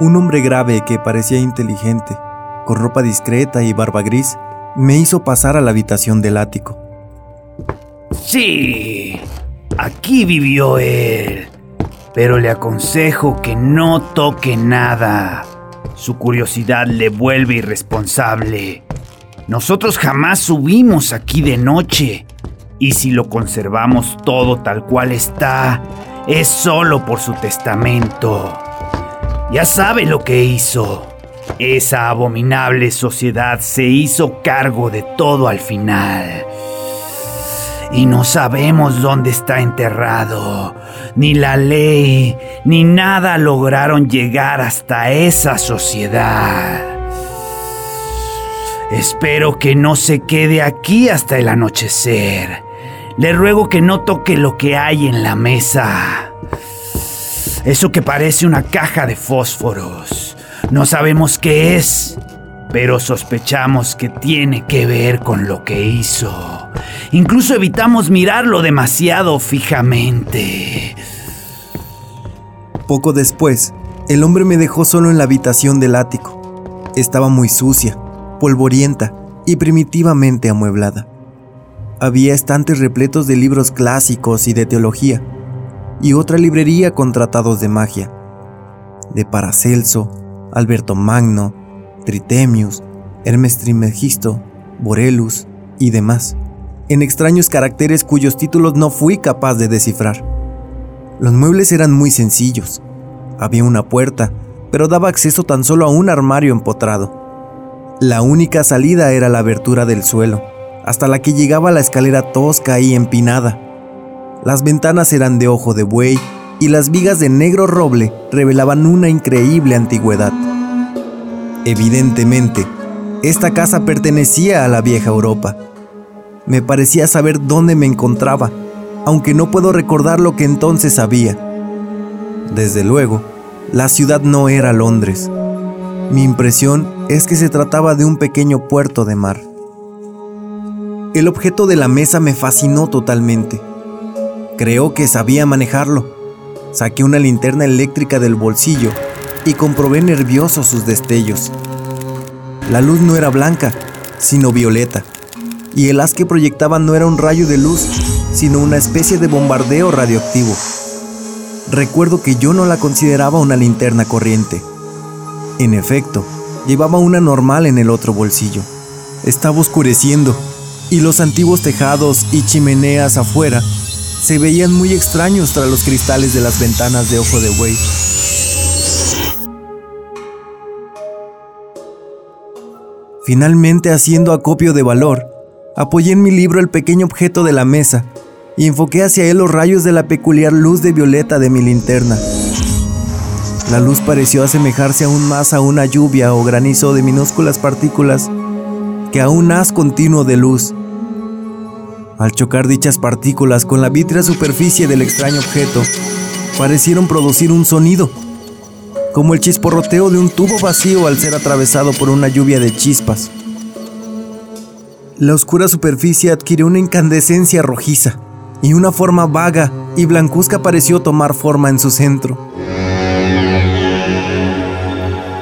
Un hombre grave que parecía inteligente, con ropa discreta y barba gris, me hizo pasar a la habitación del ático. Sí, aquí vivió él, pero le aconsejo que no toque nada. Su curiosidad le vuelve irresponsable. Nosotros jamás subimos aquí de noche, y si lo conservamos todo tal cual está, es solo por su testamento. Ya sabe lo que hizo. Esa abominable sociedad se hizo cargo de todo al final. Y no sabemos dónde está enterrado. Ni la ley, ni nada lograron llegar hasta esa sociedad. Espero que no se quede aquí hasta el anochecer. Le ruego que no toque lo que hay en la mesa. Eso que parece una caja de fósforos. No sabemos qué es, pero sospechamos que tiene que ver con lo que hizo. Incluso evitamos mirarlo demasiado fijamente. Poco después, el hombre me dejó solo en la habitación del ático. Estaba muy sucia, polvorienta y primitivamente amueblada. Había estantes repletos de libros clásicos y de teología, y otra librería con tratados de magia, de Paracelso, Alberto Magno, Tritemius, Hermes Trismegisto, Borelus y demás, en extraños caracteres cuyos títulos no fui capaz de descifrar. Los muebles eran muy sencillos. Había una puerta, pero daba acceso tan solo a un armario empotrado. La única salida era la abertura del suelo, hasta la que llegaba la escalera tosca y empinada. Las ventanas eran de ojo de buey y las vigas de negro roble revelaban una increíble antigüedad. Evidentemente, esta casa pertenecía a la vieja Europa. Me parecía saber dónde me encontraba, aunque no puedo recordar lo que entonces sabía. Desde luego, la ciudad no era Londres. Mi impresión es que se trataba de un pequeño puerto de mar. El objeto de la mesa me fascinó totalmente. Creo que sabía manejarlo. Saqué una linterna eléctrica del bolsillo y comprobé nervioso sus destellos. La luz no era blanca, sino violeta, y el haz que proyectaba no era un rayo de luz, sino una especie de bombardeo radioactivo. Recuerdo que yo no la consideraba una linterna corriente. En efecto, llevaba una normal en el otro bolsillo. Estaba oscureciendo, y los antiguos tejados y chimeneas afuera se veían muy extraños tras los cristales de las ventanas de ojo de buey. Finalmente, haciendo acopio de valor, apoyé en mi libro el pequeño objeto de la mesa y enfoqué hacia él los rayos de la peculiar luz de violeta de mi linterna. La luz pareció asemejarse aún más a una lluvia o granizo de minúsculas partículas que a un haz continuo de luz. Al chocar dichas partículas con la vítrea superficie del extraño objeto, parecieron producir un sonido, como el chisporroteo de un tubo vacío al ser atravesado por una lluvia de chispas. La oscura superficie adquirió una incandescencia rojiza y una forma vaga y blancuzca pareció tomar forma en su centro.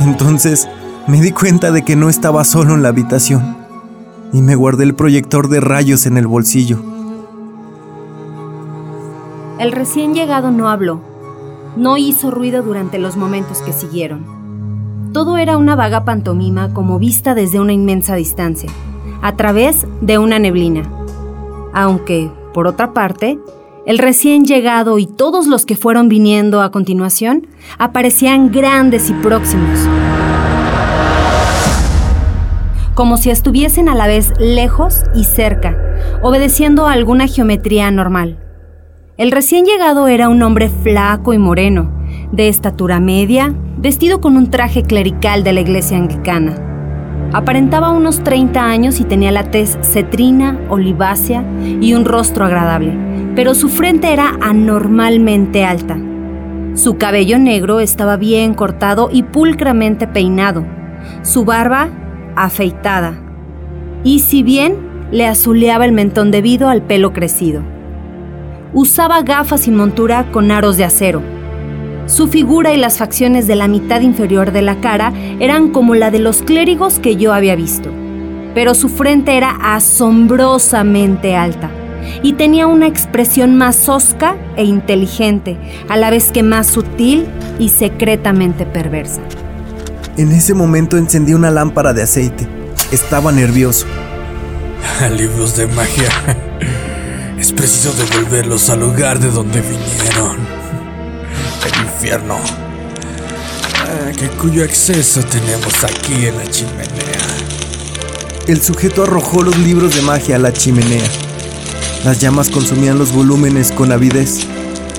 Entonces me di cuenta de que no estaba solo en la habitación y me guardé el proyector de rayos en el bolsillo. El recién llegado no habló, no hizo ruido durante los momentos que siguieron. Todo era una vaga pantomima como vista desde una inmensa distancia, a través de una neblina. Aunque, por otra parte, el recién llegado y todos los que fueron viniendo a continuación aparecían grandes y próximos, como si estuviesen a la vez lejos y cerca, obedeciendo a alguna geometría normal. El recién llegado era un hombre flaco y moreno, de estatura media, vestido con un traje clerical de la iglesia anglicana. Aparentaba unos 30 años y tenía la tez cetrina, olivácea y un rostro agradable, pero su frente era anormalmente alta. Su cabello negro estaba bien cortado y pulcramente peinado. Su barba afeitada, y si bien le azuleaba el mentón debido al pelo crecido. Usaba gafas y montura con aros de acero. Su figura y las facciones de la mitad inferior de la cara eran como la de los clérigos que yo había visto, pero su frente era asombrosamente alta y tenía una expresión más hosca e inteligente, a la vez que más sutil y secretamente perversa. En ese momento encendí una lámpara de aceite. Estaba nervioso. Libros de magia. Es preciso devolverlos al lugar de donde vinieron. El infierno. Ah, que cuyo acceso tenemos aquí en la chimenea. El sujeto arrojó los libros de magia a la chimenea. Las llamas consumían los volúmenes con avidez,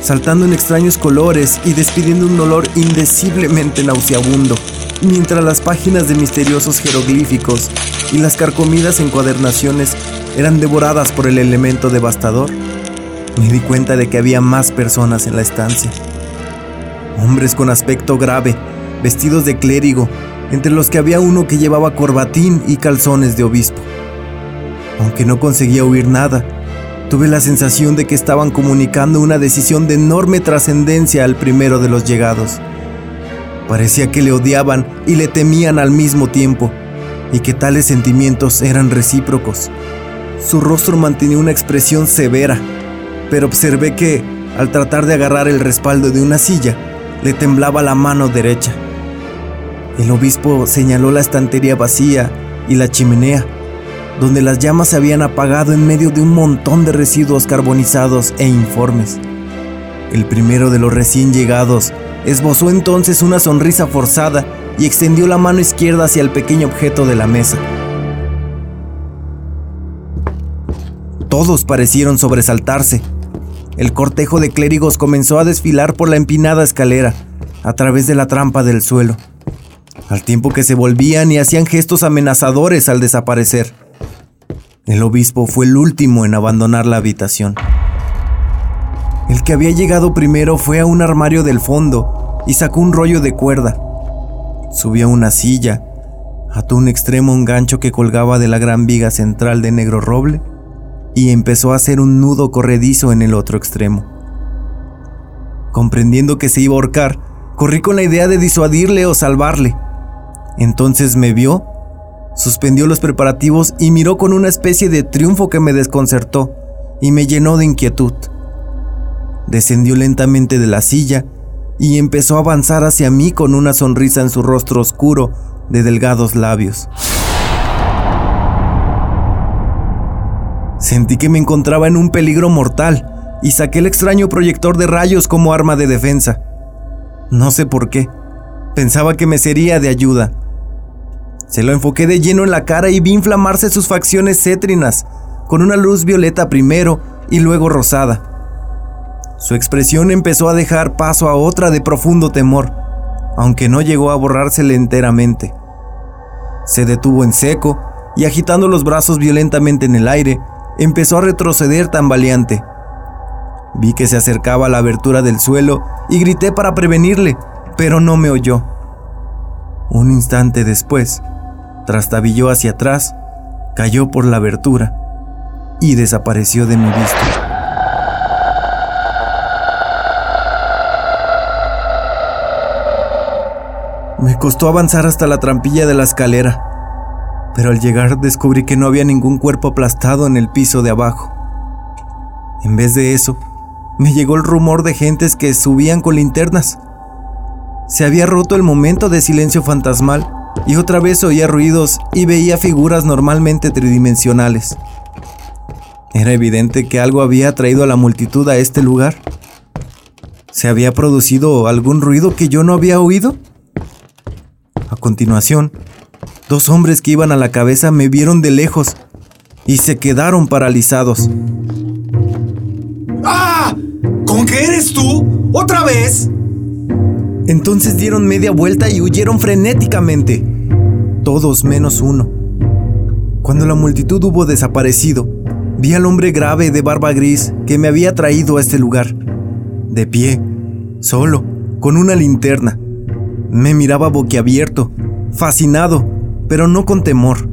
saltando en extraños colores y despidiendo un olor indeciblemente nauseabundo, mientras las páginas de misteriosos jeroglíficos y las carcomidas encuadernaciones eran devoradas por el elemento devastador. Me di cuenta de que había más personas en la estancia. Hombres con aspecto grave, vestidos de clérigo, entre los que había uno que llevaba corbatín y calzones de obispo. Aunque no conseguía oír nada, Tuve la sensación de que estaban comunicando una decisión de enorme trascendencia al primero de los llegados. Parecía que le odiaban y le temían al mismo tiempo, y que tales sentimientos eran recíprocos. Su rostro mantenía una expresión severa, pero observé que, al tratar de agarrar el respaldo de una silla, le temblaba la mano derecha. El obispo señaló la estantería vacía y la chimenea, donde las llamas se habían apagado en medio de un montón de residuos carbonizados e informes. El primero de los recién llegados esbozó entonces una sonrisa forzada y extendió la mano izquierda hacia el pequeño objeto de la mesa. Todos parecieron sobresaltarse. El cortejo de clérigos comenzó a desfilar por la empinada escalera, a través de la trampa del suelo, al tiempo que se volvían y hacían gestos amenazadores al desaparecer. El obispo fue el último en abandonar la habitación. El que había llegado primero fue a un armario del fondo y sacó un rollo de cuerda. Subió a una silla, ató un extremo un gancho que colgaba de la gran viga central de negro roble y empezó a hacer un nudo corredizo en el otro extremo. Comprendiendo que se iba a ahorcar, corrí con la idea de disuadirle o salvarle. Entonces me vio Suspendió los preparativos y miró con una especie de triunfo que me desconcertó y me llenó de inquietud. Descendió lentamente de la silla y empezó a avanzar hacia mí con una sonrisa en su rostro oscuro de delgados labios. Sentí que me encontraba en un peligro mortal y saqué el extraño proyector de rayos como arma de defensa. No sé por qué. Pensaba que me sería de ayuda se lo enfoqué de lleno en la cara y vi inflamarse sus facciones cétrinas, con una luz violeta primero y luego rosada. Su expresión empezó a dejar paso a otra de profundo temor, aunque no llegó a borrársele enteramente. Se detuvo en seco y agitando los brazos violentamente en el aire, empezó a retroceder tambaleante. Vi que se acercaba a la abertura del suelo y grité para prevenirle, pero no me oyó. Un instante después, trastabilló hacia atrás, cayó por la abertura y desapareció de mi vista. Me costó avanzar hasta la trampilla de la escalera, pero al llegar descubrí que no había ningún cuerpo aplastado en el piso de abajo. En vez de eso, me llegó el rumor de gentes que subían con linternas. Se había roto el momento de silencio fantasmal y otra vez oía ruidos y veía figuras normalmente tridimensionales. Era evidente que algo había traído a la multitud a este lugar. ¿Se había producido algún ruido que yo no había oído? A continuación, dos hombres que iban a la cabeza me vieron de lejos y se quedaron paralizados. ¡Ah! ¿Con qué eres tú? ¿Otra vez? Entonces dieron media vuelta y huyeron frenéticamente, todos menos uno. Cuando la multitud hubo desaparecido, vi al hombre grave de barba gris que me había traído a este lugar, de pie, solo, con una linterna. Me miraba boquiabierto, fascinado, pero no con temor.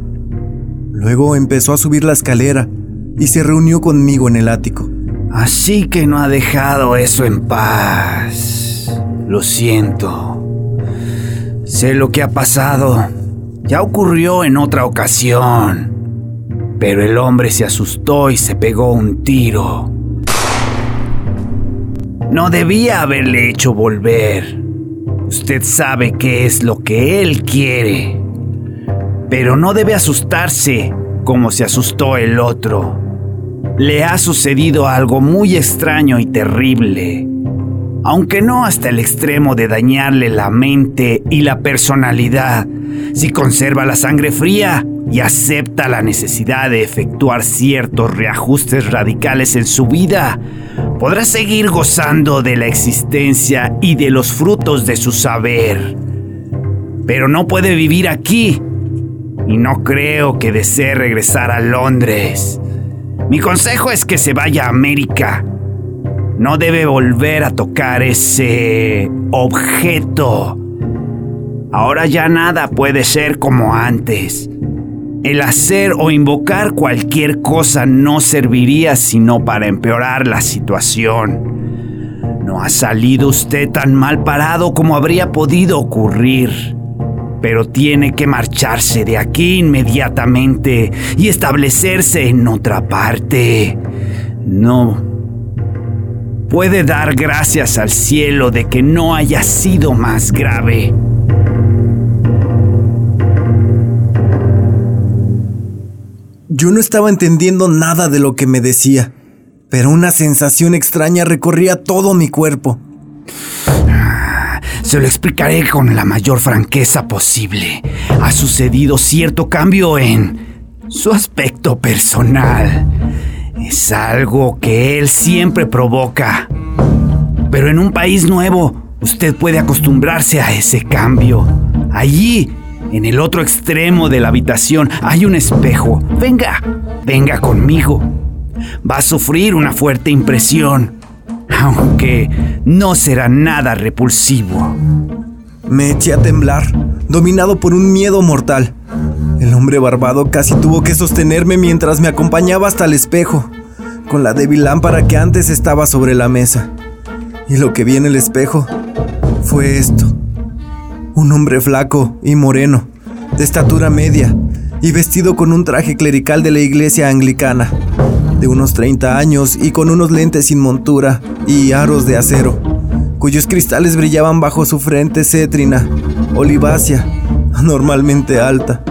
Luego empezó a subir la escalera y se reunió conmigo en el ático. Así que no ha dejado eso en paz. Lo siento. Sé lo que ha pasado. Ya ocurrió en otra ocasión. Pero el hombre se asustó y se pegó un tiro. No debía haberle hecho volver. Usted sabe qué es lo que él quiere. Pero no debe asustarse como se asustó el otro. Le ha sucedido algo muy extraño y terrible. Aunque no hasta el extremo de dañarle la mente y la personalidad, si conserva la sangre fría, y acepta la necesidad de efectuar ciertos reajustes radicales en su vida, podrá seguir gozando de la existencia y de los frutos de su saber. Pero no puede vivir aquí y no creo que desee regresar a Londres. Mi consejo es que se vaya a América. No debe volver a tocar ese objeto. Ahora ya nada puede ser como antes. El hacer o invocar cualquier cosa no serviría sino para empeorar la situación. No ha salido usted tan mal parado como habría podido ocurrir, pero tiene que marcharse de aquí inmediatamente y establecerse en otra parte. No. Puede dar gracias al cielo de que no haya sido más grave. Yo no estaba entendiendo nada de lo que me decía, pero una sensación extraña recorría todo mi cuerpo. Se lo explicaré con la mayor franqueza posible. Ha sucedido cierto cambio en su aspecto personal. Es algo que él siempre provoca. Pero en un país nuevo, usted puede acostumbrarse a ese cambio. Allí en el otro extremo de la habitación hay un espejo. Venga, venga conmigo. Va a sufrir una fuerte impresión, aunque no será nada repulsivo. Me eché a temblar, dominado por un miedo mortal. El hombre barbado casi tuvo que sostenerme mientras me acompañaba hasta el espejo, con la débil lámpara que antes estaba sobre la mesa. Y lo que vi en el espejo fue esto. Un hombre flaco y moreno, de estatura media, y vestido con un traje clerical de la iglesia anglicana, de unos 30 años y con unos lentes sin montura y aros de acero, cuyos cristales brillaban bajo su frente cétrina, olivácea, anormalmente alta.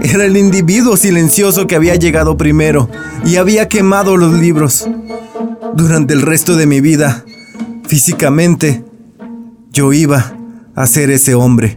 Era el individuo silencioso que había llegado primero y había quemado los libros. Durante el resto de mi vida, físicamente, yo iba a ser ese hombre.